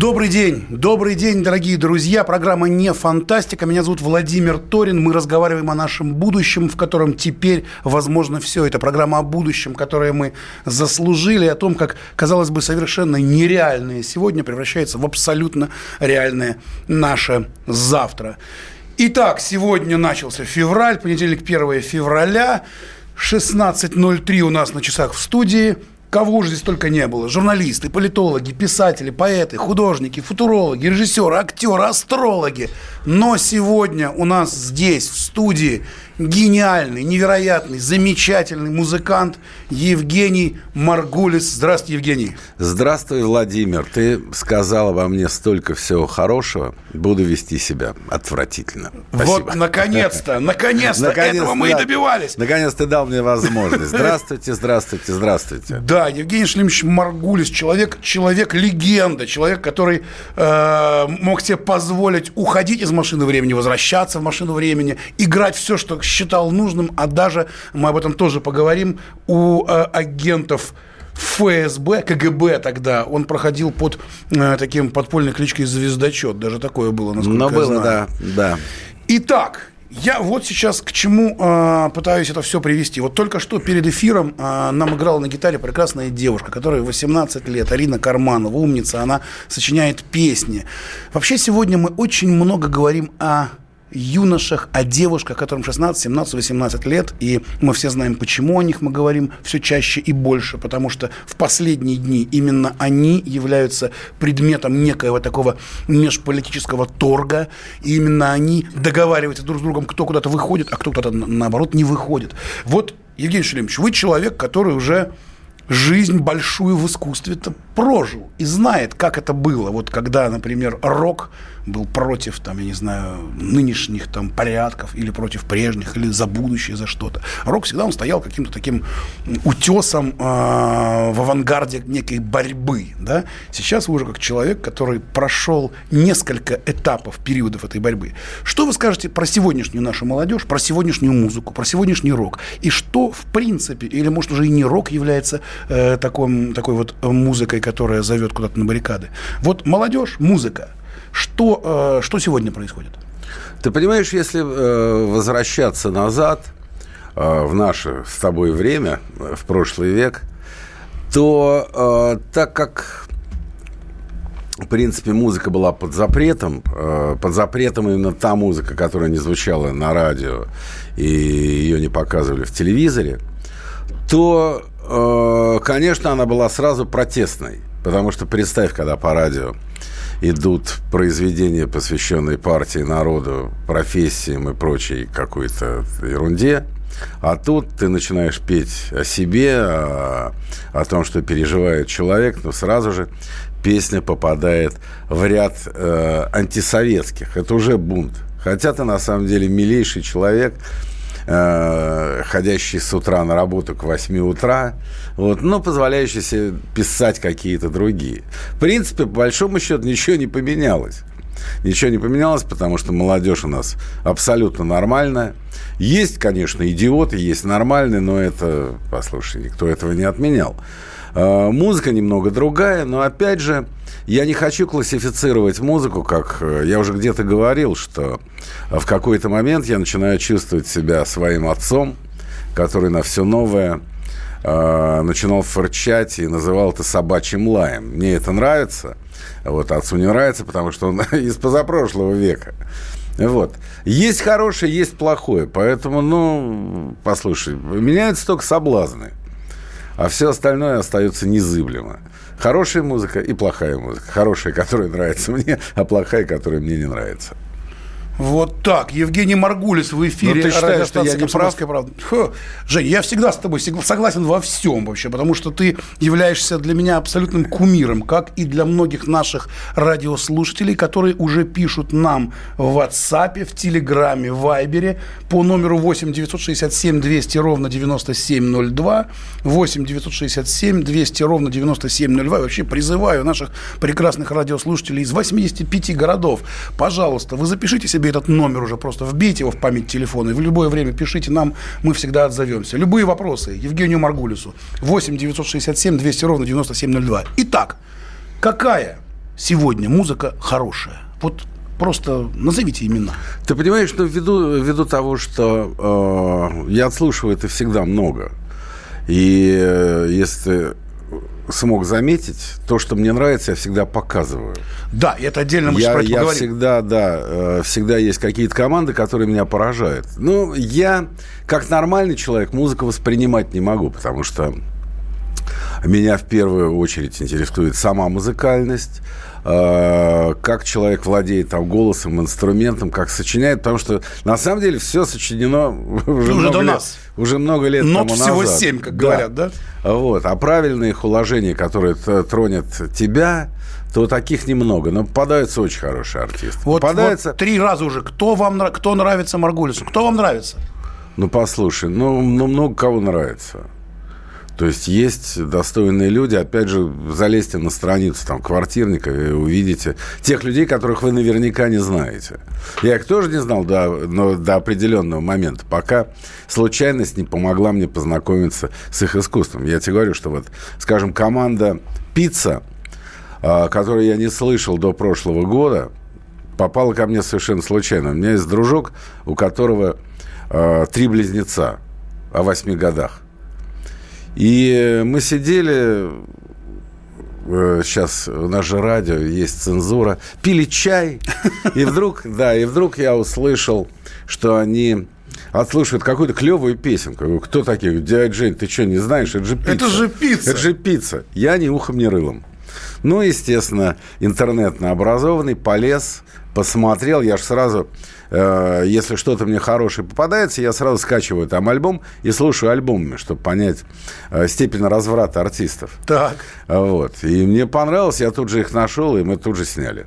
Добрый день, добрый день, дорогие друзья. Программа «Не фантастика». Меня зовут Владимир Торин. Мы разговариваем о нашем будущем, в котором теперь возможно все. Это программа о будущем, которое мы заслужили, о том, как, казалось бы, совершенно нереальное сегодня превращается в абсолютно реальное наше завтра. Итак, сегодня начался февраль, понедельник 1 февраля. 16.03 у нас на часах в студии. Кого же здесь только не было. Журналисты, политологи, писатели, поэты, художники, футурологи, режиссеры, актеры, астрологи. Но сегодня у нас здесь, в студии, гениальный, невероятный, замечательный музыкант Евгений Маргулис. Здравствуйте, Евгений. Здравствуй, Владимир. Ты сказал обо мне столько всего хорошего. Буду вести себя отвратительно. Спасибо. Вот, наконец-то, наконец-то, этого мы и добивались. Наконец ты дал мне возможность. Здравствуйте, здравствуйте, здравствуйте. Да, Евгений Шлемович Маргулис, человек, человек легенда, человек, который э, мог себе позволить уходить из машины времени, возвращаться в машину времени, играть все, что считал нужным, а даже, мы об этом тоже поговорим, у э, агентов ФСБ, КГБ тогда, он проходил под э, таким подпольной кличкой «Звездочет». Даже такое было, насколько Но я было, знаю. да, да. Итак, я вот сейчас к чему э, пытаюсь это все привести. Вот только что перед эфиром э, нам играла на гитаре прекрасная девушка, которая 18 лет, Алина Карманова, умница, она сочиняет песни. Вообще сегодня мы очень много говорим о юношах, о девушках, которым 16, 17, 18 лет. И мы все знаем, почему о них мы говорим все чаще и больше. Потому что в последние дни именно они являются предметом некоего такого межполитического торга. И именно они договариваются друг с другом, кто куда-то выходит, а кто куда-то, наоборот, не выходит. Вот, Евгений Шелемович, вы человек, который уже жизнь большую в искусстве-то прожил и знает, как это было. Вот когда, например, рок был против, там, я не знаю, нынешних там порядков или против прежних, или за будущее, за что-то. Рок всегда он стоял каким-то таким утесом э, в авангарде некой борьбы, да. Сейчас вы уже как человек, который прошел несколько этапов, периодов этой борьбы. Что вы скажете про сегодняшнюю нашу молодежь, про сегодняшнюю музыку, про сегодняшний рок? И что, в принципе, или, может, уже и не рок является э, такой, такой вот музыкой, которая зовет куда-то на баррикады? Вот молодежь, музыка – что, э, что сегодня происходит? Ты понимаешь, если э, возвращаться назад э, в наше с тобой время, в прошлый век, то так как в принципе, музыка была под запретом. Под запретом именно та музыка, которая не звучала на радио и ее не показывали в телевизоре, то, конечно, она была сразу протестной. Потому что представь, когда по радио идут произведения, посвященные партии, народу, профессиям и прочей какой-то ерунде. А тут ты начинаешь петь о себе, о, о том, что переживает человек, но сразу же песня попадает в ряд э, антисоветских. Это уже бунт. Хотя ты на самом деле милейший человек, э, ходящий с утра на работу к 8 утра, вот, но позволяющий себе писать какие-то другие. В принципе, по большому счету, ничего не поменялось. Ничего не поменялось, потому что молодежь у нас абсолютно нормальная. Есть, конечно, идиоты, есть нормальные, но это, послушай, никто этого не отменял. Э, музыка немного другая, но опять же, я не хочу классифицировать музыку, как э, я уже где-то говорил, что в какой-то момент я начинаю чувствовать себя своим отцом, который на все новое э, начинал фырчать и называл это собачьим лаем. Мне это нравится, вот отцу не нравится, потому что он из позапрошлого века. Вот. Есть хорошее, есть плохое. Поэтому, ну, послушай, меняются только соблазны. А все остальное остается незыблемо. Хорошая музыка и плохая музыка. Хорошая, которая нравится мне, а плохая, которая мне не нравится. Вот так. Евгений Маргулис в эфире. Ну, ты считаешь, что я не прав? Правда. Фу. Жень, я всегда с тобой согласен во всем вообще, потому что ты являешься для меня абсолютным кумиром, как и для многих наших радиослушателей, которые уже пишут нам в WhatsApp, в Телеграме, в Вайбере по номеру 8 967 200 ровно 9702, 8 967 200 ровно 9702. И вообще призываю наших прекрасных радиослушателей из 85 городов, пожалуйста, вы запишите себе этот номер уже просто вбейте его в память телефона и в любое время пишите нам, мы всегда отзовемся. Любые вопросы Евгению Маргулису 8 967 200 ровно 9702. Итак, какая сегодня музыка хорошая? Вот просто назовите имена. Ты понимаешь, что ввиду, ввиду того, что э, я отслушиваю это всегда много, и э, если смог заметить, то, что мне нравится, я всегда показываю. Да, и это отдельно мы я, про это я всегда, да, э, всегда есть какие-то команды, которые меня поражают. Ну, я, как нормальный человек, музыку воспринимать не могу, потому что меня в первую очередь интересует сама музыкальность, э, как человек владеет там голосом, инструментом, как сочиняет, потому что на самом деле все сочинено уже, уже много до нас. Уже много лет Нот тому всего назад. семь, как Да. говорят, да? Вот. А правильные их уложения, которые т- тронет тебя, то таких немного. Но попадаются очень хорошие артисты. Вот, попадаются... вот три раза уже. Кто вам кто нравится Маргулису? Кто вам нравится? Ну, послушай, ну, ну, много кого нравится. То есть есть достойные люди. Опять же, залезьте на страницу там, квартирника и увидите тех людей, которых вы наверняка не знаете. Я их тоже не знал до, но до определенного момента, пока случайность не помогла мне познакомиться с их искусством. Я тебе говорю, что вот, скажем, команда «Пицца», а, которую я не слышал до прошлого года, попала ко мне совершенно случайно. У меня есть дружок, у которого э, три близнеца о восьми годах. И мы сидели, э, сейчас у нас же радио, есть цензура, пили чай, и вдруг, да, и вдруг я услышал, что они отслушивают какую-то клевую песенку. Кто такие? Дядя Жень, ты что, не знаешь? Это же пицца. Это же пицца. Это же пицца. Я ни ухом, ни рылом. Ну, естественно, интернетно образованный, полез, посмотрел. Я же сразу, э, если что-то мне хорошее попадается, я сразу скачиваю там альбом и слушаю альбомами, чтобы понять э, степень разврата артистов. Так. Вот. И мне понравилось, я тут же их нашел, и мы тут же сняли.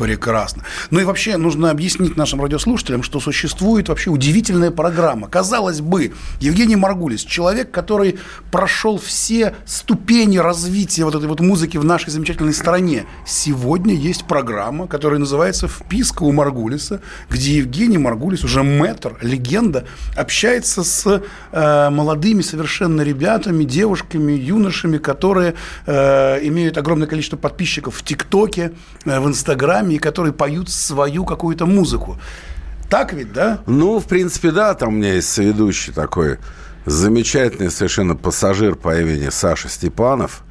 Прекрасно. Ну и вообще нужно объяснить нашим радиослушателям, что существует вообще удивительная программа. Казалось бы, Евгений Маргулис, человек, который прошел все ступени развития вот этой вот музыки в нашей замечательной стране. Сегодня есть программа, которая называется «Вписка у Маргулиса», где Евгений Маргулис, уже мэтр, легенда, общается с э, молодыми совершенно ребятами, девушками, юношами, которые э, имеют огромное количество подписчиков в ТикТоке, э, в Инстаграме, и которые поют свою какую-то музыку. Так ведь, да? Ну, в принципе, да, там у меня есть соведущий такой замечательный совершенно пассажир по имени Саша Степанов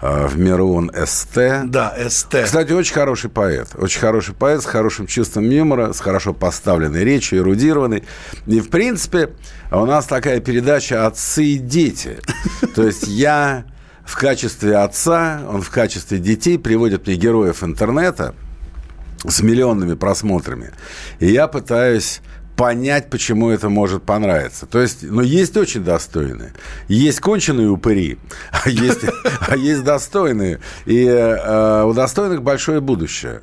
э, в миру он СТ. Да, СТ. Кстати, очень хороший поэт. Очень хороший поэт с хорошим чувством юмора, с хорошо поставленной речью, эрудированный. И, в принципе, у нас такая передача «Отцы и дети». То есть я в качестве отца, он в качестве детей приводит мне героев интернета с миллионными просмотрами. И я пытаюсь понять, почему это может понравиться. То есть, ну, есть очень достойные. Есть конченые упыри, а есть, а есть достойные. И э, у достойных большое будущее.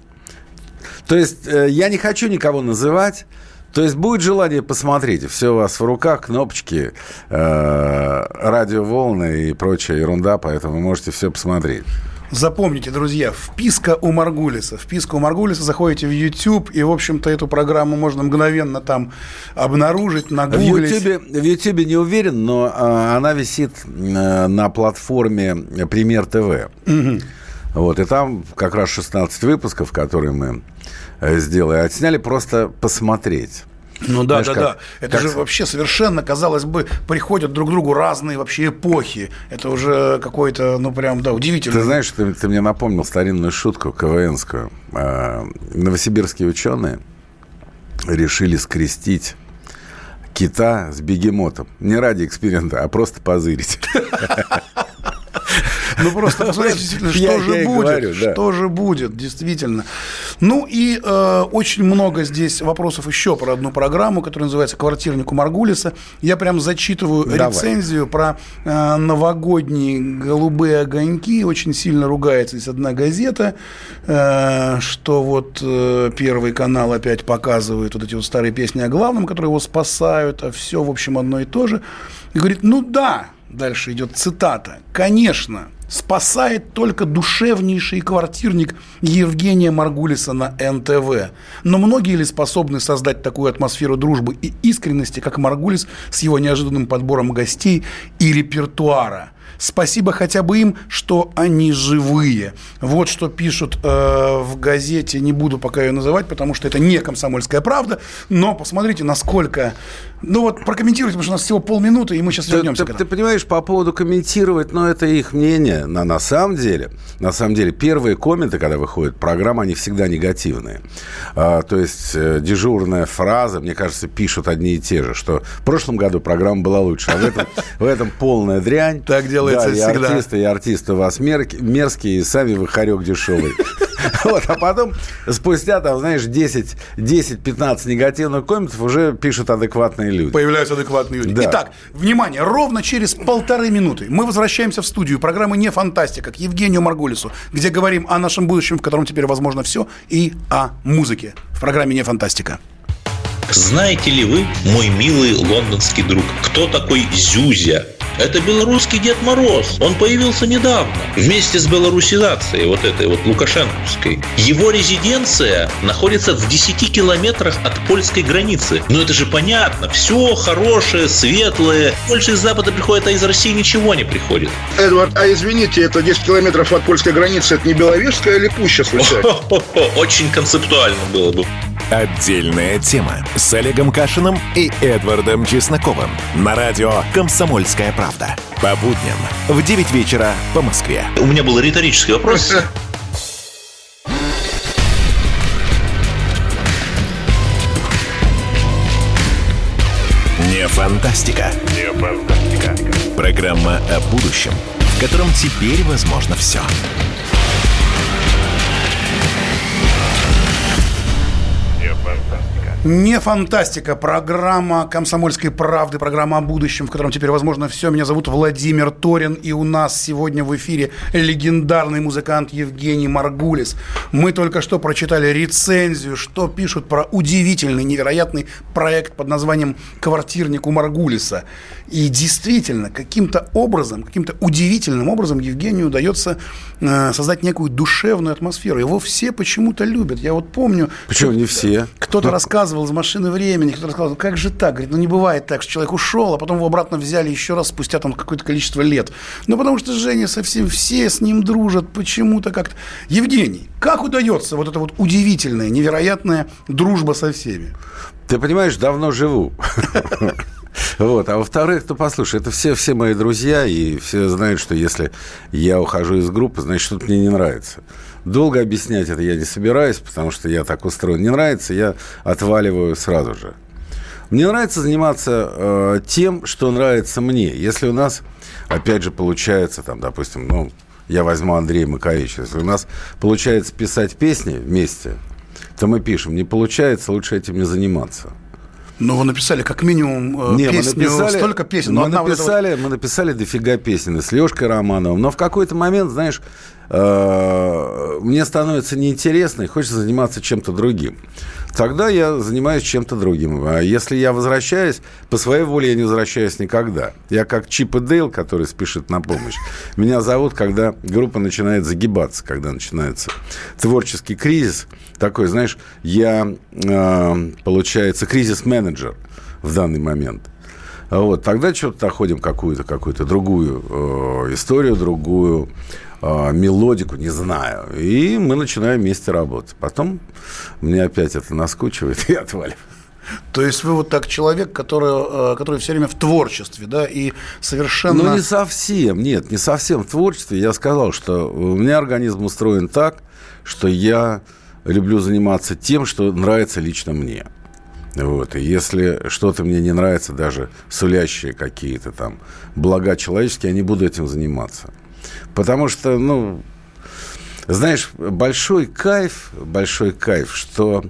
То есть, э, я не хочу никого называть. То есть, будет желание посмотреть. Все у вас в руках, кнопочки, э, радиоволны и прочая ерунда, поэтому вы можете все посмотреть. Запомните, друзья, вписка у Маргулиса. Вписка у Маргулиса, заходите в YouTube, и, в общем-то, эту программу можно мгновенно там обнаружить, В нагуглить. Ютьюбе, в Ютьюбе не уверен, но а, она висит а, на платформе Премьер ТВ. Вот, и там как раз 16 выпусков, которые мы э, сделали, отсняли просто посмотреть. Ну да, Знаешь, да, как- да. Это как же вообще совершенно, казалось бы, приходят друг к другу разные вообще эпохи. Это уже какой-то, ну прям, да, удивительно. Ты знаешь, ты, ты мне напомнил старинную шутку КВНскую. А, новосибирские ученые решили скрестить кита с бегемотом. Не ради эксперимента, а просто позырить. Ну просто посмотрите, действительно, Я- что же будет, что же будет, действительно. Ну и э, очень много здесь вопросов еще про одну программу, которая называется «Квартирник у Маргулиса». Я прям зачитываю Давай. рецензию про э, новогодние голубые огоньки. Очень сильно ругается здесь одна газета, э, что вот э, Первый канал опять показывает вот эти вот старые песни о главном, которые его спасают, а все, в общем, одно и то же. И говорит, ну да, дальше идет цитата, конечно, спасает только душевнейший квартирник Евгения Маргулиса на НТВ. Но многие ли способны создать такую атмосферу дружбы и искренности, как Маргулис с его неожиданным подбором гостей и репертуара? Спасибо хотя бы им, что они живые. Вот что пишут э, в газете, не буду пока ее называть, потому что это не комсомольская правда, но посмотрите, насколько... Ну вот прокомментируйте, потому что у нас всего полминуты, и мы сейчас вернемся ты. Ты понимаешь, по поводу комментировать, но это их мнение. На, на самом деле, на самом деле, первые комменты, когда выходит программа, они всегда негативные. А, то есть э, дежурная фраза, мне кажется, пишут одни и те же, что в прошлом году программа была лучше, а в этом, в этом полная дрянь. Так делается делается да, всегда. И артисты, и артисты у вас мерзкие, и сами вы хорек дешевый. Вот, а потом, спустя, там, знаешь, 10, 10-15 негативных комментов уже пишут адекватные люди. Появляются адекватные люди. Да. Итак, внимание, ровно через полторы минуты мы возвращаемся в студию программы «Не фантастика» к Евгению Маргулису, где говорим о нашем будущем, в котором теперь возможно все, и о музыке в программе «Не фантастика». Знаете ли вы, мой милый лондонский друг, кто такой Зюзя? Это белорусский Дед Мороз. Он появился недавно. Вместе с белорусизацией, вот этой вот лукашенковской. Его резиденция находится в 10 километрах от польской границы. Но это же понятно. Все хорошее, светлое. Больше из Запада приходит, а из России ничего не приходит. Эдвард, а извините, это 10 километров от польской границы. Это не Беловежская или Пуща случайно? Очень концептуально было бы. Отдельная тема с Олегом Кашиным и Эдвардом Чесноковым на радио «Комсомольская правда». По будням в 9 вечера по Москве. У меня был риторический вопрос. Не фантастика. Не фантастика. Программа о будущем, в котором теперь возможно все. Не фантастика, программа «Комсомольской правды», программа о будущем, в котором теперь возможно все. Меня зовут Владимир Торин, и у нас сегодня в эфире легендарный музыкант Евгений Маргулис. Мы только что прочитали рецензию, что пишут про удивительный, невероятный проект под названием «Квартирник у Маргулиса». И действительно, каким-то образом, каким-то удивительным образом Евгению удается э, создать некую душевную атмосферу. Его все почему-то любят. Я вот помню... Почему не все? Кто-то рассказывал рассказывал из машины времени, кто рассказывал, как же так? Говорит, ну не бывает так, что человек ушел, а потом его обратно взяли еще раз спустя там какое-то количество лет. Ну потому что Женя совсем все с ним дружат, почему-то как-то. Евгений, как удается вот эта вот удивительная, невероятная дружба со всеми? Ты понимаешь, давно живу. Вот. А во-вторых, то послушай, это все, все мои друзья, и все знают, что если я ухожу из группы, значит, что-то мне не нравится. Долго объяснять это я не собираюсь, потому что я так устроен. Не нравится, я отваливаю сразу же. Мне нравится заниматься э, тем, что нравится мне. Если у нас, опять же, получается, там, допустим, ну, я возьму Андрея Маковича, если у нас получается писать песни вместе, то мы пишем. Не получается, лучше этим не заниматься. Но вы написали как минимум э, не, песню, мы написали, столько песен. Мы написали, вот вот... мы написали дофига песен с Лешкой Романовым. Но в какой-то момент, знаешь, э, мне становится неинтересно и хочется заниматься чем-то другим. Тогда я занимаюсь чем-то другим. А если я возвращаюсь, по своей воле я не возвращаюсь никогда. Я как Чип и Дейл, который спешит на помощь. Меня зовут, когда группа начинает загибаться, когда начинается творческий кризис. Такой, знаешь, я, э, получается, кризис-менеджер в данный момент. Вот, тогда что-то находим какую-то какую другую э, историю, другую э, мелодику, не знаю. И мы начинаем вместе работать. Потом мне опять это наскучивает и отваливает. То есть вы вот так человек, который, э, который все время в творчестве, да, и совершенно... Ну, не совсем, нет, не совсем в творчестве. Я сказал, что у меня организм устроен так, что я люблю заниматься тем, что нравится лично мне. Вот. И если что-то мне не нравится, даже сулящие какие-то там блага человеческие, я не буду этим заниматься. Потому что, ну, Знаешь, большой кайф, большой кайф, что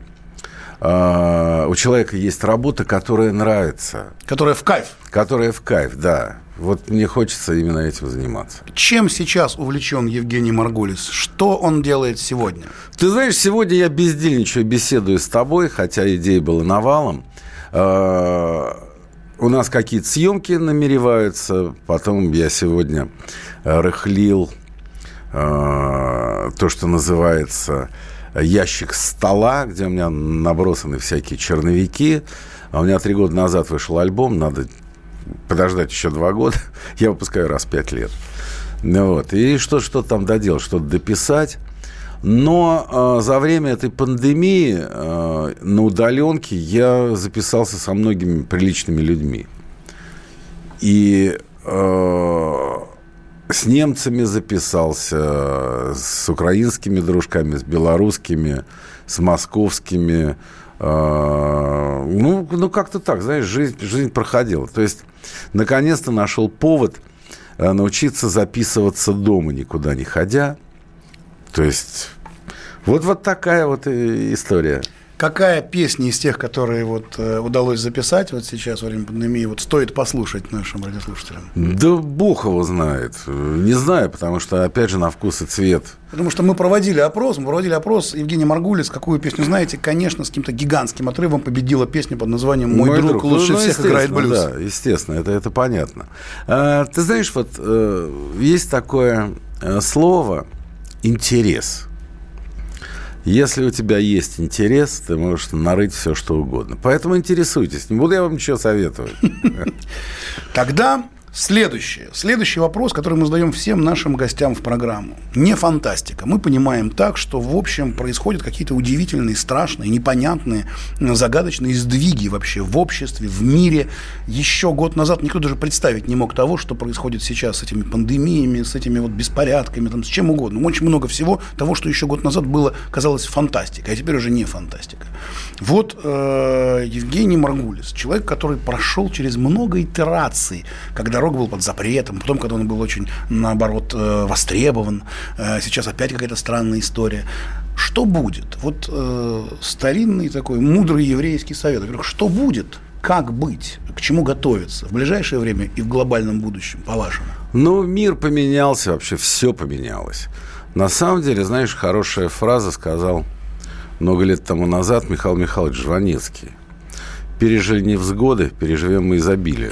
э, у человека есть работа, которая нравится. Которая в кайф. Которая в кайф, да. Вот мне хочется именно этим заниматься. Чем сейчас увлечен Евгений Маргулис? Что он делает сегодня? Ты знаешь, сегодня я бездельничаю, беседую с тобой, хотя идея была навалом. Э, у нас какие-то съемки намереваются. Потом я сегодня рыхлил э, то, что называется ящик стола, где у меня набросаны всякие черновики. А у меня три года назад вышел альбом, надо подождать еще два года. Я выпускаю раз в пять лет. Ну, вот. И что, что там доделать, что-то дописать. Но э, за время этой пандемии э, на удаленке я записался со многими приличными людьми. И э, с немцами записался, с украинскими дружками, с белорусскими, с московскими. Э, ну, ну как-то так, знаешь, жизнь, жизнь проходила. То есть, наконец-то нашел повод э, научиться записываться дома, никуда не ходя. То есть вот, вот такая вот история. Какая песня из тех, которые вот э, удалось записать вот сейчас во время пандемии, вот стоит послушать нашим радиослушателям? Да бог его знает. Не знаю, потому что, опять же, на вкус и цвет. Потому что мы проводили опрос, мы проводили опрос Евгений Маргулис, какую песню знаете, конечно, с каким-то гигантским отрывом победила песня под названием «Мой, Мой друг, друг лучше ну, всех играет блюз». Да, естественно, это, это понятно. А, ты знаешь, вот э, есть такое э, слово «интерес». Если у тебя есть интерес, ты можешь нарыть все, что угодно. Поэтому интересуйтесь. Не буду я вам ничего советовать. Тогда Следующее. Следующий вопрос, который мы задаем всем нашим гостям в программу. Не фантастика. Мы понимаем так, что, в общем, происходят какие-то удивительные, страшные, непонятные, загадочные сдвиги вообще в обществе, в мире. Еще год назад никто даже представить не мог того, что происходит сейчас с этими пандемиями, с этими вот беспорядками, там, с чем угодно. Очень много всего того, что еще год назад было, казалось фантастикой, а теперь уже не фантастика. Вот э, Евгений Маргулис, человек, который прошел через много итераций, когда рок был под запретом, потом, когда он был очень, наоборот, э, востребован, э, сейчас опять какая-то странная история. Что будет? Вот э, старинный такой мудрый еврейский совет. Во-первых, что будет? Как быть? К чему готовиться в ближайшее время и в глобальном будущем, по-вашему? Ну, мир поменялся, вообще все поменялось. На самом деле, знаешь, хорошая фраза сказал много лет тому назад Михаил Михайлович Жванецкий. Пережили невзгоды, переживем мы изобилие.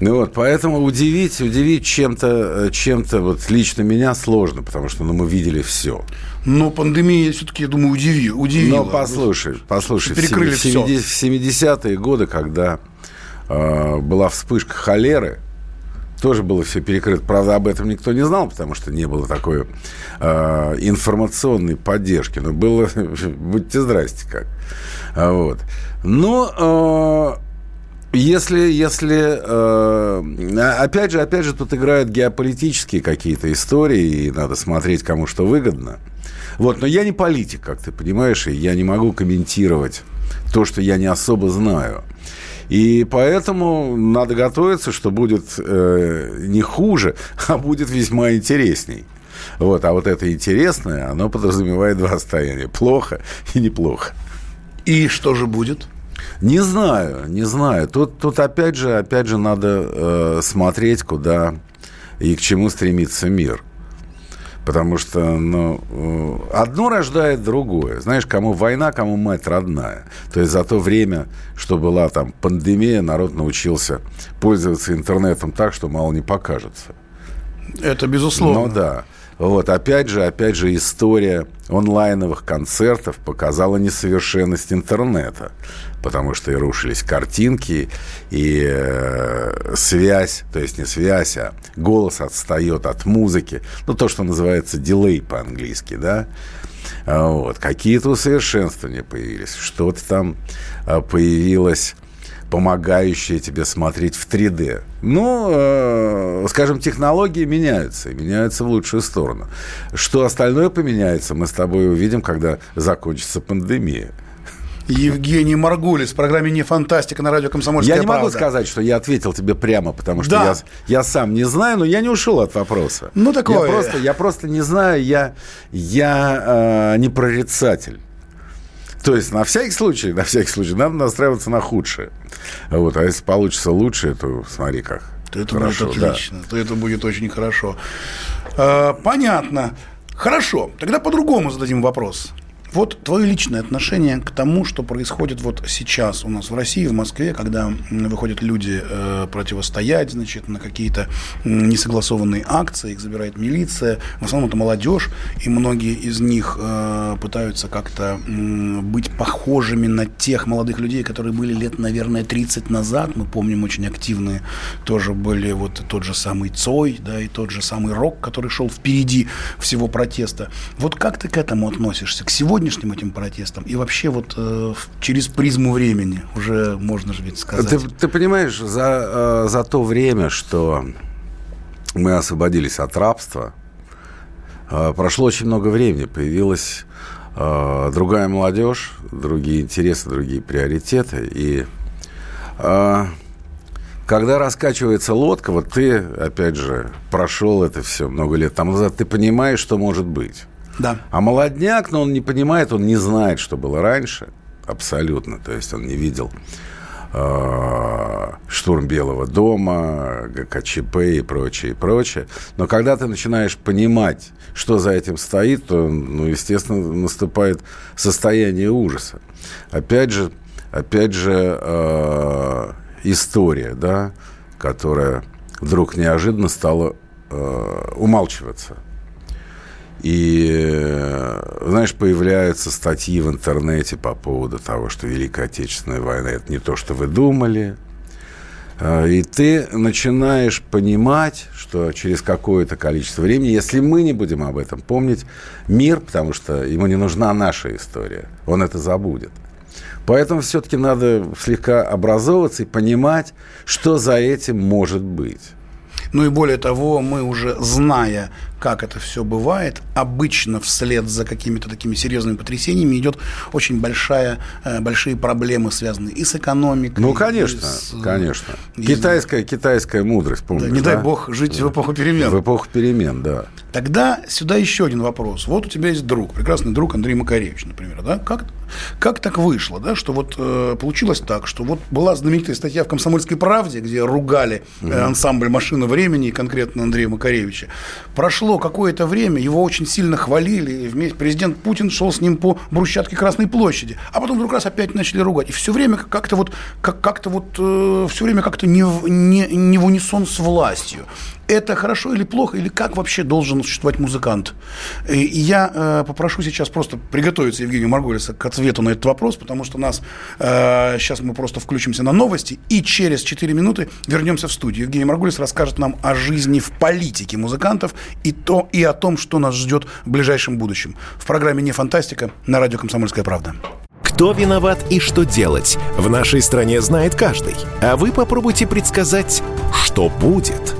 Ну вот, поэтому удивить, удивить чем-то, э, чем-то вот лично меня сложно, потому что ну, мы видели все. Но пандемия все-таки, я думаю, удивила. удивила. Но послушай, послушай, Перекрыли в 70-е годы, когда э, была вспышка холеры, тоже было все перекрыто. Правда, об этом никто не знал, потому что не было такой э, информационной поддержки. Но было, будьте здрасте как. Вот. Но э, если, если, э, опять же, опять же, тут играют геополитические какие-то истории, и надо смотреть, кому что выгодно. Вот, но я не политик, как ты понимаешь, и я не могу комментировать то, что я не особо знаю. И поэтому надо готовиться, что будет э, не хуже, а будет весьма интересней. Вот, а вот это интересное, оно подразумевает два состояния. Плохо и неплохо. И что же будет? Не знаю, не знаю. Тут, тут опять же, опять же надо э, смотреть, куда и к чему стремится мир. Потому что ну, э, одно рождает другое. Знаешь, кому война, кому мать родная. То есть за то время, что была там пандемия, народ научился пользоваться интернетом так, что мало не покажется. Это безусловно. Ну да. Вот, опять же, опять же, история онлайновых концертов показала несовершенность интернета, потому что и рушились картинки, и э, связь, то есть не связь, а голос отстает от музыки, ну, то, что называется дилей по-английски, да, а вот. Какие-то усовершенствования появились, что-то там а, появилось помогающие тебе смотреть в 3D. Ну, э, скажем, технологии меняются, и меняются в лучшую сторону. Что остальное поменяется, мы с тобой увидим, когда закончится пандемия. Евгений Маргулис в программе «Не фантастика» на радио «Комсомольская Я не правда». могу сказать, что я ответил тебе прямо, потому что Да. я, я сам не знаю, но я не ушел от вопроса. Ну, такое. Я просто, я просто не знаю, я, я э, не прорицатель. То есть, на всякий случай, на всякий случай, надо настраиваться на худшее. Вот, а если получится лучше, то смотри как. то это Хорошо, будет да. отлично, то это будет очень хорошо. Э, понятно. Хорошо, тогда по-другому зададим вопрос. Вот твое личное отношение к тому, что происходит вот сейчас у нас в России, в Москве, когда выходят люди э, противостоять, значит, на какие-то несогласованные акции, их забирает милиция. В основном это молодежь, и многие из них э, пытаются как-то м, быть похожими на тех молодых людей, которые были лет, наверное, 30 назад. Мы помним очень активные тоже были вот тот же самый Цой, да, и тот же самый Рок, который шел впереди всего протеста. Вот как ты к этому относишься, к сегодняшним этим протестам и вообще вот э, через призму времени уже можно же ведь сказать. Ты, ты понимаешь, за, э, за то время, что мы освободились от рабства, э, прошло очень много времени. Появилась э, другая молодежь, другие интересы, другие приоритеты. И э, когда раскачивается лодка, вот ты, опять же, прошел это все много лет тому назад, ты понимаешь, что может быть. Да. А молодняк, но он не понимает, он не знает, что было раньше. Абсолютно. То есть он не видел э, штурм Белого дома, ГКЧП и прочее, и прочее. Но когда ты начинаешь понимать, что за этим стоит, то, ну, естественно, наступает состояние ужаса. Опять же, опять же, э, история, да, которая вдруг неожиданно стала э, умалчиваться. И, э, знаешь, появляются статьи в интернете по поводу того, что Великая Отечественная война – это не то, что вы думали. Э, И ты начинаешь понимать, что через какое-то количество времени, если мы не будем об этом помнить, мир, потому что ему не нужна наша история, он это забудет. Поэтому все-таки надо слегка образовываться и понимать, что за этим может быть. Ну и более того, мы уже зная, как это все бывает, обычно вслед за какими-то такими серьезными потрясениями идет очень большая, э, большие проблемы, связанные и с экономикой. Ну, конечно, с, конечно. и- Китайская, китайская мудрость, Да, помнишь, не дай да? бог жить в эпоху перемен. В эпоху перемен, да. Тогда сюда еще один вопрос. Вот у тебя есть друг, прекрасный друг Андрей Макаревич, например, да? Как, как так вышло, да, что вот э, получилось так, что вот была знаменитая статья в «Комсомольской правде», где ругали э, ансамбль «Машина времени» и конкретно Андрея Макаревича. Прошло какое-то время, его очень сильно хвалили, и вместе президент Путин шел с ним по брусчатке Красной площади, а потом вдруг раз опять начали ругать. И все время как-то вот, как, как-то вот, э, все время как-то не, в- не, не в унисон с властью это хорошо или плохо, или как вообще должен существовать музыкант? И я э, попрошу сейчас просто приготовиться Евгению Марголиса к ответу на этот вопрос, потому что нас э, сейчас мы просто включимся на новости, и через 4 минуты вернемся в студию. Евгений Марголис расскажет нам о жизни в политике музыкантов и, то, и о том, что нас ждет в ближайшем будущем. В программе «Не фантастика» на радио «Комсомольская правда». Кто виноват и что делать, в нашей стране знает каждый. А вы попробуйте предсказать, что будет.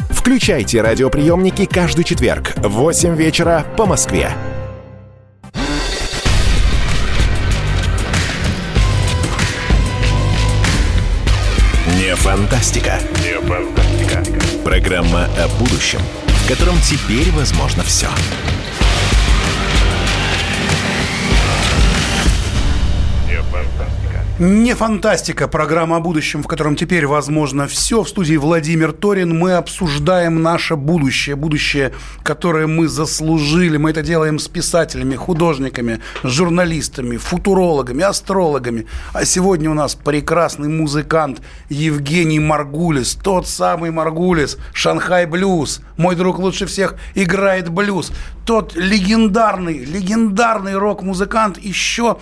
Включайте радиоприемники каждый четверг в 8 вечера по Москве. Не фантастика. Не фантастика. Программа о будущем, в котором теперь возможно все. Не Не фантастика, программа о будущем, в котором теперь возможно все. В студии Владимир Торин. Мы обсуждаем наше будущее. Будущее, которое мы заслужили. Мы это делаем с писателями, художниками, журналистами, футурологами, астрологами. А сегодня у нас прекрасный музыкант Евгений Маргулис. Тот самый Маргулис. Шанхай Блюз. Мой друг лучше всех играет блюз. Тот легендарный, легендарный рок-музыкант еще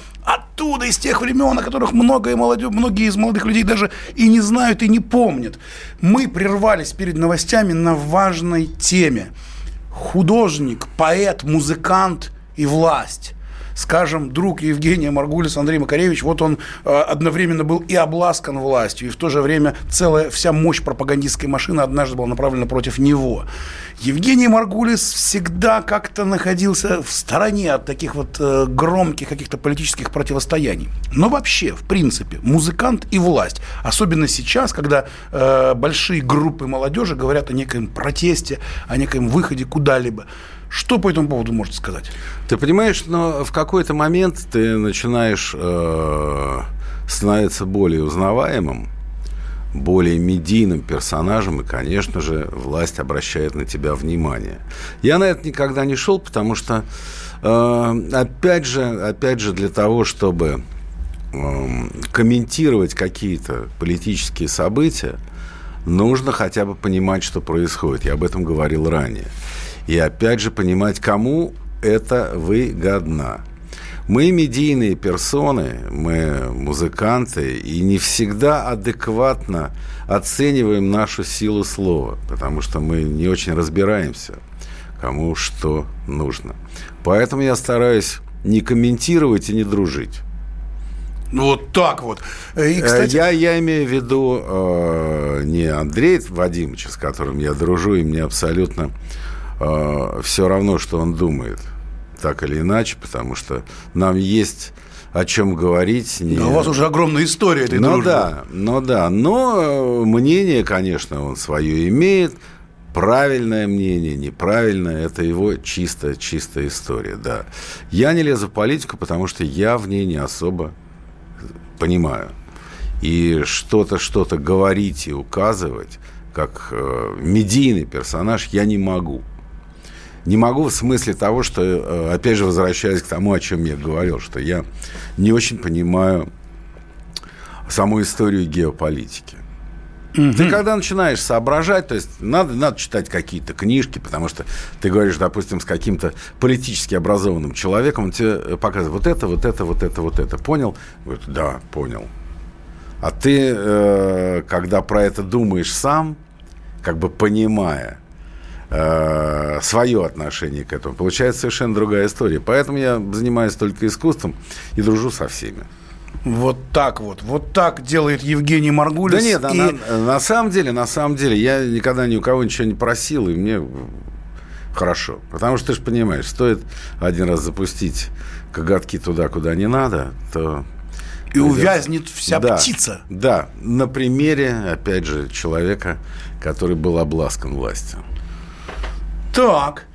оттуда, из тех времен, о которых многое молодежь, многие из молодых людей даже и не знают, и не помнят. Мы прервались перед новостями на важной теме. Художник, поэт, музыкант и власть скажем, друг Евгения Маргулис, Андрей Макаревич, вот он э, одновременно был и обласкан властью, и в то же время целая вся мощь пропагандистской машины однажды была направлена против него. Евгений Маргулис всегда как-то находился в стороне от таких вот э, громких каких-то политических противостояний. Но вообще, в принципе, музыкант и власть, особенно сейчас, когда э, большие группы молодежи говорят о некоем протесте, о некоем выходе куда-либо, что по этому поводу можете сказать? Ты понимаешь, но в какой-то момент ты начинаешь э, становиться более узнаваемым, более медийным персонажем, и, конечно же, власть обращает на тебя внимание. Я на это никогда не шел, потому что, э, опять же, опять же, для того, чтобы э, комментировать какие-то политические события, нужно хотя бы понимать, что происходит. Я об этом говорил ранее. И опять же понимать, кому это выгодно. Мы медийные персоны, мы музыканты, и не всегда адекватно оцениваем нашу силу слова, потому что мы не очень разбираемся, кому что нужно. Поэтому я стараюсь не комментировать и не дружить. Ну, вот так вот. И, э, кстати... я, я имею в виду э, не Андрей Вадимович, с которым я дружу, и мне абсолютно э, все равно, что он думает, так или иначе, потому что нам есть о чем говорить. Не... у вас уже огромная история этой ну, дружбы. Да, ну да, но э, мнение, конечно, он свое имеет. Правильное мнение, неправильное, это его чистая, чистая история, да. Я не лезу в политику, потому что я в ней не особо понимаю. И что-то, что-то говорить и указывать, как э, медийный персонаж, я не могу. Не могу в смысле того, что, э, опять же, возвращаясь к тому, о чем я говорил, что я не очень понимаю саму историю геополитики. Угу. Ты когда начинаешь соображать, то есть надо, надо читать какие-то книжки, потому что ты говоришь, допустим, с каким-то политически образованным человеком, он тебе показывает вот это, вот это, вот это, вот это. Понял? Говорит, да, понял. А ты, э, когда про это думаешь сам, как бы понимая, э, свое отношение к этому. Получается совершенно другая история. Поэтому я занимаюсь только искусством и дружу со всеми. Вот так вот. Вот так делает Евгений Маргулис. Да нет, и... на, на самом деле, на самом деле, я никогда ни у кого ничего не просил, и мне хорошо. Потому что ты же понимаешь, стоит один раз запустить коготки туда, куда не надо, то... И увязнет вся да, птица. Да, на примере, опять же, человека, который был обласкан властью. Так.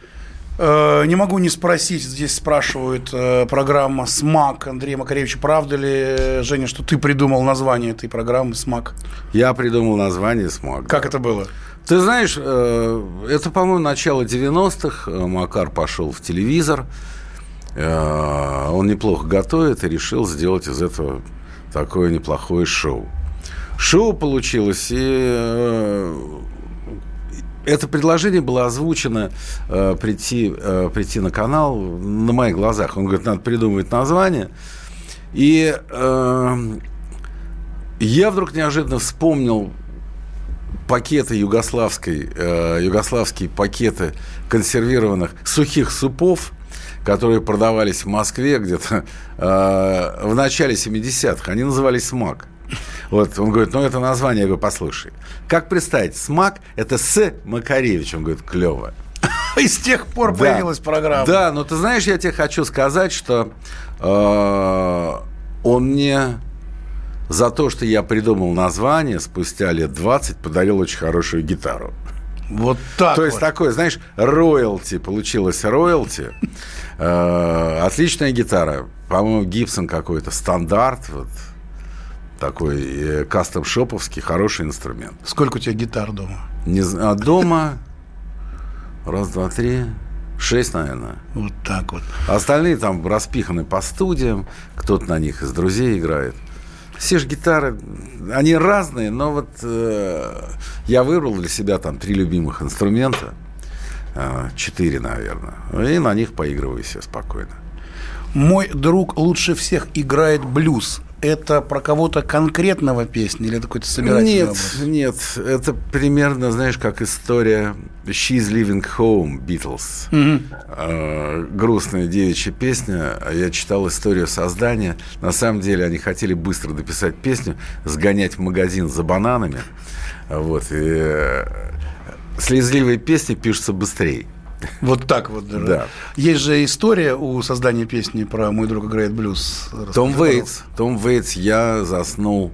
Э, не могу не спросить, здесь спрашивают э, программа «СМАК» Андрея Макаревича. Правда ли, Женя, что ты придумал название этой программы «СМАК»? Я придумал название «СМАК». Как да. это было? Ты знаешь, э, это, по-моему, начало 90-х. Макар пошел в телевизор. Он неплохо готовит и решил сделать из этого такое неплохое шоу. Шоу получилось, и это предложение было озвучено э, прийти, э, прийти на канал на моих глазах. Он говорит, надо придумывать название. И э, я вдруг неожиданно вспомнил пакеты югославской, э, югославские пакеты консервированных сухих супов, которые продавались в Москве где-то э, в начале 70-х. Они назывались «Смак». Вот, он говорит, ну, это название, я говорю, послушай. Как представить, смак – это с Макаревич. Он говорит, клево. И с тех пор да. появилась программа. Да, но ты знаешь, я тебе хочу сказать, что э, он мне за то, что я придумал название, спустя лет 20 подарил очень хорошую гитару. Вот так. То вот. есть такое, знаешь, роялти, получилось роялти. Э, отличная гитара. По-моему, Гибсон какой-то, стандарт. Вот такой э, кастом-шоповский, хороший инструмент. Сколько у тебя гитар дома? Не знаю, дома раз, два, три, шесть, наверное. Вот так вот. Остальные там распиханы по студиям, кто-то на них из друзей играет. Все же гитары, они разные, но вот э, я выбрал для себя там три любимых инструмента, э, четыре, наверное, и на них поигрываю себе спокойно. Мой друг лучше всех играет блюз. Это про кого-то конкретного песни или это какой-то собирательный Нет, образ? нет, это примерно, знаешь, как история She's Living Home, Beatles. Э, грустная девичья песня. Я читал историю создания. На самом деле они хотели быстро дописать песню, сгонять в магазин за бананами. Вот. И э, слезливые песни пишутся быстрее. Вот так вот даже. Да. Есть же история у создания песни про «Мой друг играет блюз». Том Вейтс. Том Вейтс, я заснул.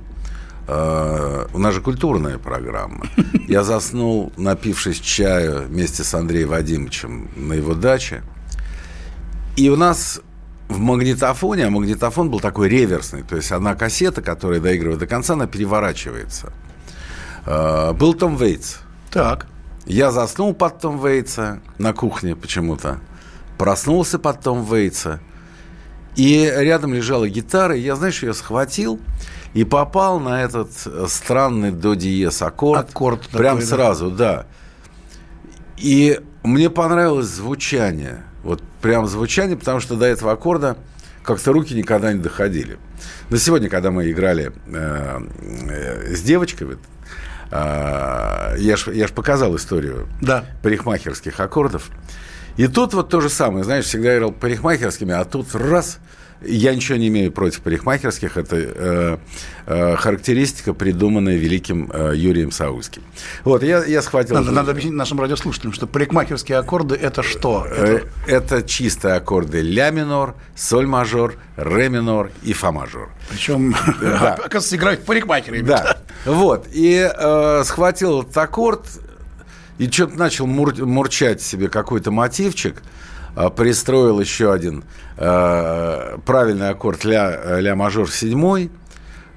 э, у нас же культурная программа. Я заснул, напившись чаю вместе с Андреем Вадимовичем на его даче. И у нас в магнитофоне, а магнитофон был такой реверсный, то есть одна кассета, которая доигрывает до конца, она переворачивается. Э, Был Том Вейтс. Так. Я заснул под Том Вейтса на кухне почему-то. Проснулся под Том Вейтса. И рядом лежала гитара, и я, знаешь, ее схватил и попал на этот э, странный до диез аккорд. Аккорд Прям такой, да. сразу, да. И мне понравилось звучание. Вот прям звучание, потому что до этого аккорда как-то руки никогда не доходили. Но сегодня, когда мы играли э, э, с девочкой, э, я ж, я ж показал историю Да. парикмахерских аккордов. И тут вот то же самое, знаешь, всегда играл парикмахерскими, а тут раз, я ничего не имею против парикмахерских, это э, э, характеристика, придуманная великим э, Юрием Саульским. Вот, я, я схватил... Надо, надо объяснить нашим радиослушателям, что парикмахерские аккорды – это что? Это- Э, Это чистые аккорды ля минор, соль мажор, ре минор и фа мажор. Причем, Да. оказывается, играют парикмахеры. Да. Вот. И э, схватил этот аккорд и что-то начал мур- мурчать себе какой-то мотивчик. А, Пристроил еще один э, правильный аккорд ля, ля мажор седьмой,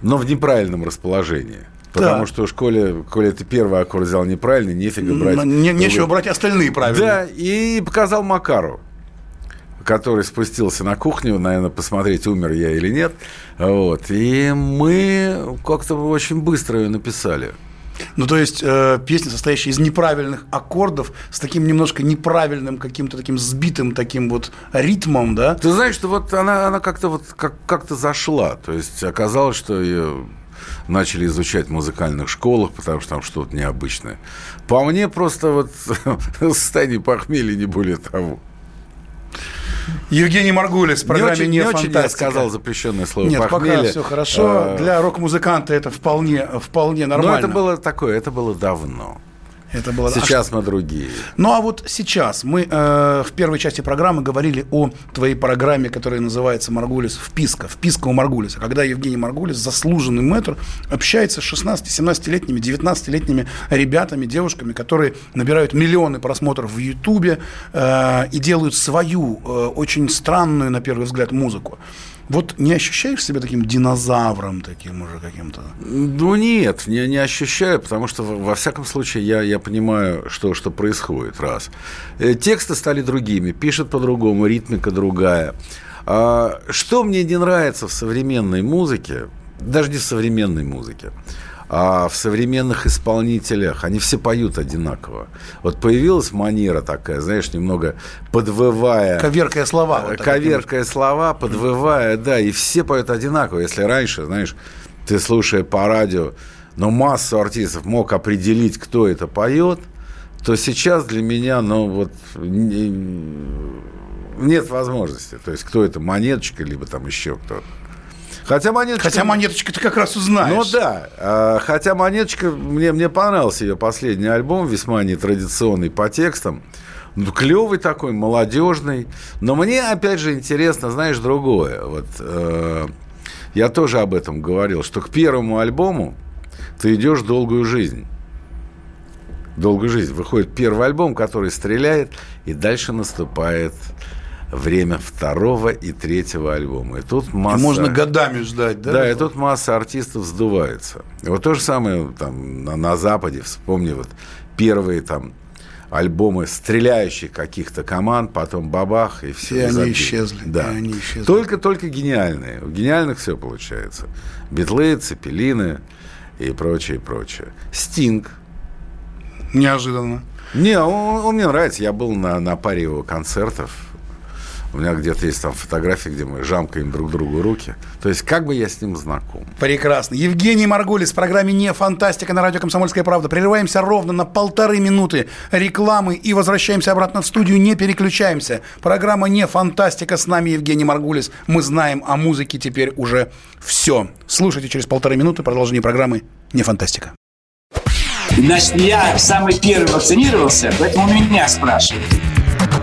но в неправильном расположении. Потому Так. что в школе, коли ты первый аккорд взял неправильный, нефига брать. Не- нечего брать остальные правильно. Да, и показал Макару, который спустился на кухню, наверное, посмотреть, умер я или нет. Вот. И мы как-то очень быстро ее написали. Ну, то есть, э, песня, состоящая из неправильных аккордов, с таким немножко неправильным, каким-то таким сбитым таким вот ритмом, да? Ты знаешь, что вот она, она как-то вот как, как-то зашла. То есть оказалось, что ее начали изучать в музыкальных школах, потому что там что-то необычное. По мне просто вот состояние похмелья, не более того. Евгений Маргулис в программе не очень, «Не, не очень я фантастика». сказал запрещенное слово Нет, похмелье. пока все хорошо. Для рок-музыканта это вполне, вполне Но нормально. это было такое, это было давно. Это было- Сейчас мы другие. Ну а вот сейчас мы э, в первой части программы говорили о твоей программе, которая называется «Маргулис вписка», вписка у Маргулиса, когда Евгений Маргулис, заслуженный мэтр, общается с 16-17-летними, 19-летними ребятами, девушками, которые набирают миллионы просмотров в Ютубе э, и делают свою, э, очень странную, на первый взгляд, музыку. Вот не ощущаешь себя таким динозавром таким уже каким-то? Ну нет, не, не ощущаю, потому что во всяком случае я, я понимаю, что, что происходит, раз. Э, Тексты стали другими, пишет по-другому, ритмика другая. А, что мне не нравится в современной музыке, даже не в современной музыке, а в современных исполнителях, они все поют одинаково. Вот появилась манера такая, знаешь, немного подвывая. Коверкая слова. вот так Коверкая слова, подвывая, да, и все поют одинаково. Если раньше, знаешь, ты слушая по радио, но массу артистов мог определить, кто это поет, то сейчас для меня, ну, вот, не- нет возможности. То есть, кто это, Монеточка, либо там еще кто-то. Хотя Монеточка... Хотя монеточка ты как раз узнаешь. Ну да, А, хотя Монеточка, мне, мне понравился ее последний альбом, весьма нетрадиционный по текстам. Ну, клевый такой, молодежный. Но мне, опять же, интересно, знаешь, другое. Вот э, я тоже об этом говорил, что к первому альбому ты идешь долгую жизнь. Долгую жизнь. Выходит первый альбом, который стреляет, и дальше наступает время второго и третьего альбома. И тут масса... И можно годами ждать, да? Да, и тут масса артистов сдувается. И вот то же самое там на, на Западе, вспомни вот первые там альбомы стреляющих каких-то команд, потом бабах, и все. И они исчезли. Да. И они исчезли. Только, только гениальные. У гениальных все получается. Битлы, Цепелины и прочее, прочее. Стинг. Неожиданно. Не, он, он мне нравится. Я был на, на паре его концертов. У меня где-то есть там фотографии, где мы жамкаем друг другу руки. То есть как бы я с ним знаком. Прекрасно. Евгений Маргулис в программе «Не фантастика» на радио «Комсомольская правда». Прерываемся ровно на полторы минуты рекламы и возвращаемся обратно в студию. Не переключаемся. Программа «Не фантастика» с нами Евгений Маргулис. Мы знаем о музыке теперь уже все. Слушайте через полторы минуты продолжение программы «Не фантастика». Значит, я самый первый вакцинировался, поэтому меня спрашивают.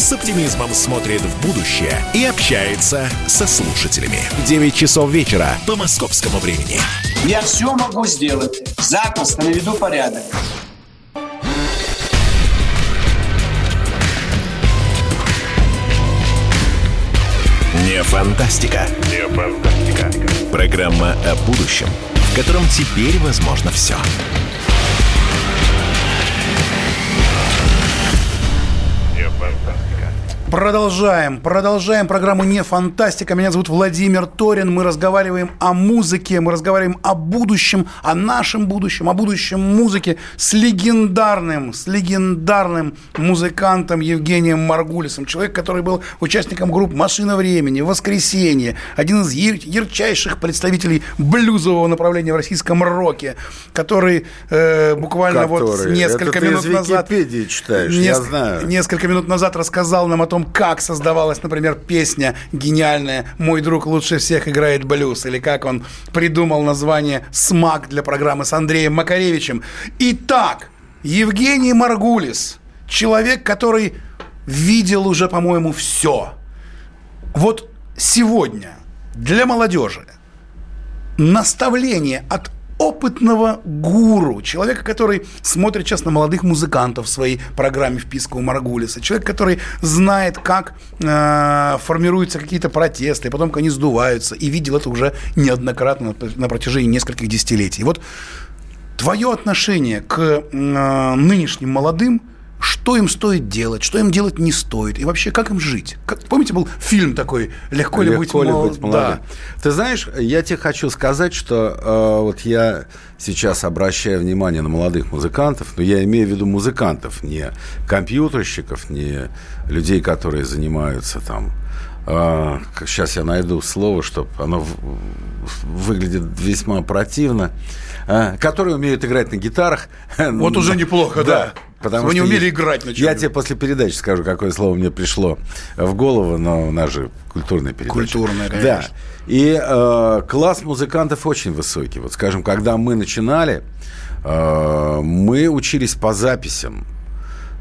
с оптимизмом смотрит в будущее и общается со слушателями. 9 часов вечера по московскому времени. Я все могу сделать. Запросто наведу порядок. Не фантастика. Не фантастика. Программа о будущем, в котором теперь возможно все. Продолжаем. Продолжаем программу «Не фантастика». Меня зовут Владимир Торин. Мы разговариваем о музыке, мы разговариваем о будущем, о нашем будущем, о будущем музыки с легендарным, с легендарным музыкантом Евгением Маргулисом. Человек, который был участником групп «Машина времени», «Воскресенье», один из яр- ярчайших представителей блюзового направления в российском роке, который э, буквально вот Который? несколько Это минут назад... Читаешь, я Неск- знаю. Несколько минут назад рассказал нам о том, как создавалась, например, песня гениальная «Мой друг лучше всех играет блюз», или как он придумал название «Смак» для программы с Андреем Макаревичем. Итак, Евгений Маргулис, человек, который видел уже, по-моему, все. Вот сегодня для молодежи наставление от опытного гуру, человека, который смотрит сейчас на молодых музыкантов в своей программе «Вписка у Маргулиса», человек, который знает, как э, формируются какие-то протесты, потом как они сдуваются, и видел это уже неоднократно на протяжении нескольких десятилетий. Вот твое отношение к э, нынешним молодым, что им стоит делать, что им делать не стоит, и вообще как им жить? Как, помните, был фильм такой «Легко, ли быть, ли мол- быть молодым? Да. Ты знаешь, я тебе хочу сказать, что э, вот я сейчас обращаю внимание на молодых музыкантов, но я имею в виду музыкантов, не компьютерщиков, не людей, которые занимаются там а, как сейчас я найду слово, чтобы оно в- выглядит весьма противно, а, которые умеют играть на гитарах. Вот уже неплохо, да. Потому Вы не умели есть- играть на Я чем-нибудь. тебе после передачи скажу, какое слово мне пришло в голову, но у нас же культурная передача. Культурная, Да. конечно. И э, класс музыкантов очень высокий. Вот, скажем, когда мы начинали, э, мы учились по записям,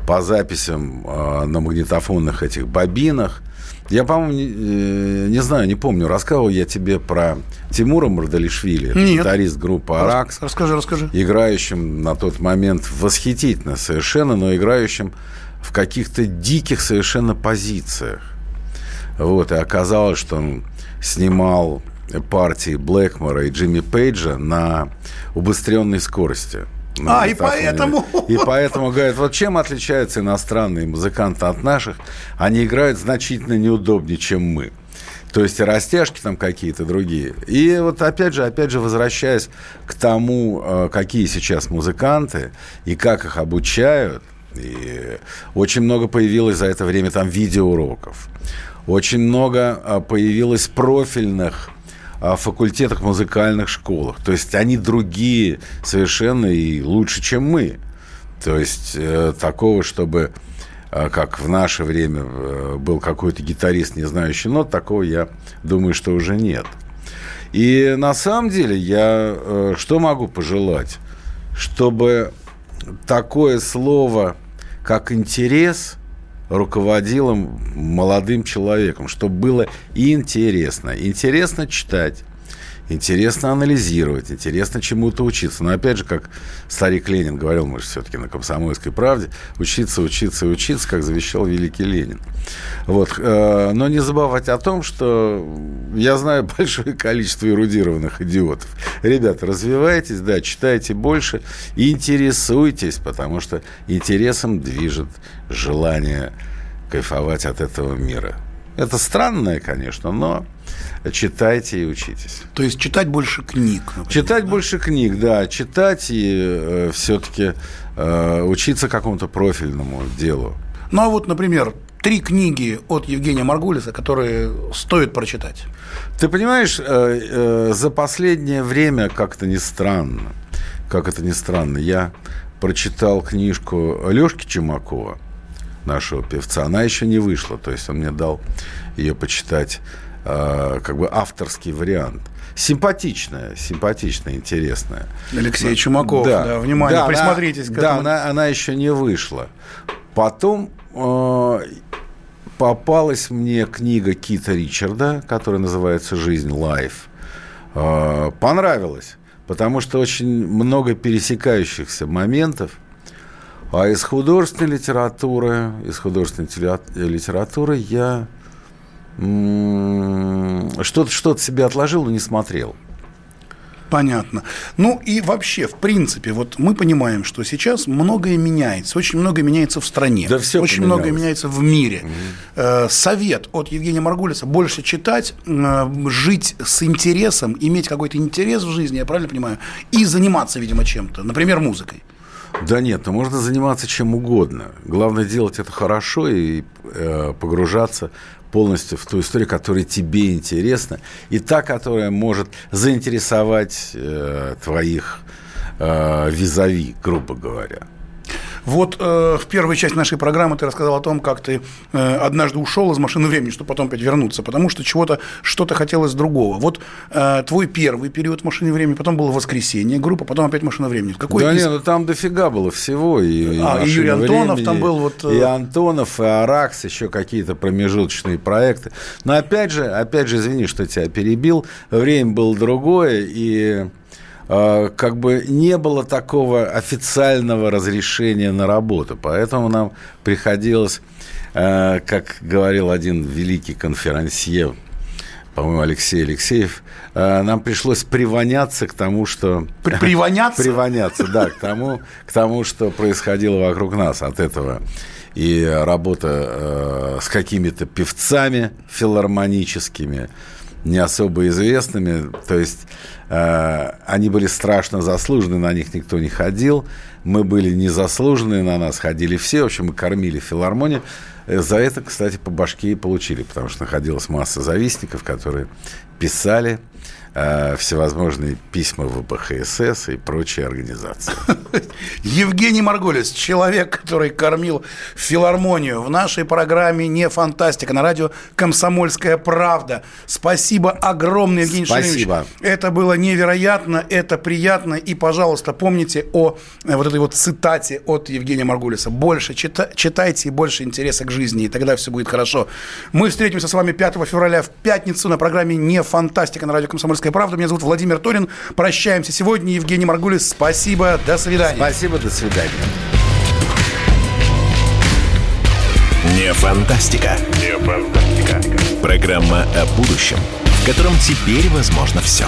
по записям э, на магнитофонных этих бобинах. Я, по-моему, не, э, не знаю, не помню, рассказывал я тебе про Тимура Мардалишвили, Нет. гитарист группы «Аракс» Расскажи, расскажи. играющим на тот момент восхитительно совершенно, но играющим в каких-то диких совершенно позициях. Вот, и оказалось, что он снимал партии Блэкмора и Джимми Пейджа на убыстренной скорости. На А, и поэтому- И поэтому говорят, вот чем отличаются иностранные музыканты от наших? Они играют значительно неудобнее, чем мы. То есть растяжки там какие-то другие. И вот опять же, опять же, возвращаясь к тому, э, какие сейчас музыканты и как их обучают, и очень много появилось за это время там видеоуроков. Очень много э, появилось профильных факультетах, музыкальных школах. То есть они другие совершенно и лучше, чем мы. То есть э, такого, чтобы а, как в наше время э, был какой-то гитарист, не знающий нот, такого я думаю, что уже нет. И на самом деле я э, что могу пожелать? Чтобы такое слово, как интерес, руководило молодым человеком, чтобы было интересно. Интересно читать, интересно анализировать, интересно чему-то учиться. Но опять же, как старик Ленин говорил, мы же все-таки на комсомольской правде, учиться, учиться и учиться, как завещал великий Ленин. Вот. Э, но не забывать о том, что я знаю большое количество эрудированных идиотов. Ребята, развивайтесь, да, читайте больше, интересуйтесь, потому что интересом движет желание кайфовать от этого мира. Это странное, конечно, но читайте и учитесь. То есть читать больше книг. Например, читать да? больше книг, да. Читать и э, все-таки э, учиться какому-то профильному делу. Ну, а вот, например, три книги от Евгения Маргулиса, которые стоит прочитать. Ты понимаешь, э, э, за последнее время как-то не странно, как это ни странно, я прочитал книжку Лешки Чумакова, нашего певца. Она еще не вышла, то есть он мне дал ее почитать э, как бы авторский вариант. Симпатичная, симпатичная, интересная. Алексей Чумаков, да, да внимание, да, присмотритесь она, к этому. Да, она, она еще не вышла. Потом э, попалась мне книга Кита Ричарда, которая называется «Жизнь лайф». Э, понравилась, потому что очень много пересекающихся моментов. А из художественной литературы, из художественной литературы я что-то что себе отложил, но не смотрел. Понятно. Ну и вообще, в принципе, вот мы понимаем, что сейчас многое меняется, очень многое меняется в стране, да все очень поменялось. многое меняется в мире. Угу. Совет от Евгения Маргулиса больше читать, э, жить с интересом, иметь какой-то интерес в жизни, я правильно понимаю, и заниматься, видимо, чем-то, например, музыкой. Да нет, ну можно заниматься чем угодно. Главное делать это хорошо и э, погружаться полностью в ту историю, которая тебе интересна, и та, которая может заинтересовать э, твоих э, визави, грубо говоря. Вот э, в первой части нашей программы ты рассказал о том, как ты э, однажды ушел из машины времени, чтобы потом опять вернуться, потому что чего-то, что-то хотелось другого. Вот э, твой первый период в машине времени, потом было воскресенье, группа, потом опять машина времени. Какой да из... нет, ну там дофига было всего. И, а, и Юрий Антонов времени, там был вот... Э, и Антонов, и Аракс, еще какие-то промежуточные проекты. Но опять же, опять же, извини, что тебя перебил, время было другое, и как бы не было такого официального разрешения на работу. Поэтому нам приходилось, а, как говорил один великий конферансье, по-моему, Алексей Алексеев, а, нам пришлось привоняться к тому, что... Привоняться? Привоняться, да, к тому, к тому, что происходило вокруг нас от этого. И работа э, с какими-то певцами филармоническими, не особо известными. То есть э, они были страшно заслужены, на них никто не ходил. Мы были незаслуженные, на нас ходили все. В общем, мы кормили филармонию. Э, за это, кстати, по башке и получили, потому что находилась масса завистников, которые писали Э, всевозможные письма в БХСС и прочие организации. Евгений Марголис, человек, который кормил филармонию в нашей программе «Не фантастика» на радио «Комсомольская правда». Спасибо огромное, Евгений Спасибо. Это было невероятно, это приятно. И, пожалуйста, помните о э, вот этой вот цитате от Евгения Маргулиса. Больше чита- читайте и больше интереса к жизни, и тогда все будет хорошо. Мы встретимся с вами 5 февраля в пятницу на программе «Не фантастика» на радио «Комсомольская «Комсомольская правда». Меня зовут Владимир Торин. Прощаемся сегодня. Евгений Маргулис, спасибо. До свидания. Спасибо, до свидания. Не фантастика. Не фантастика. Программа о будущем, в котором теперь возможно все.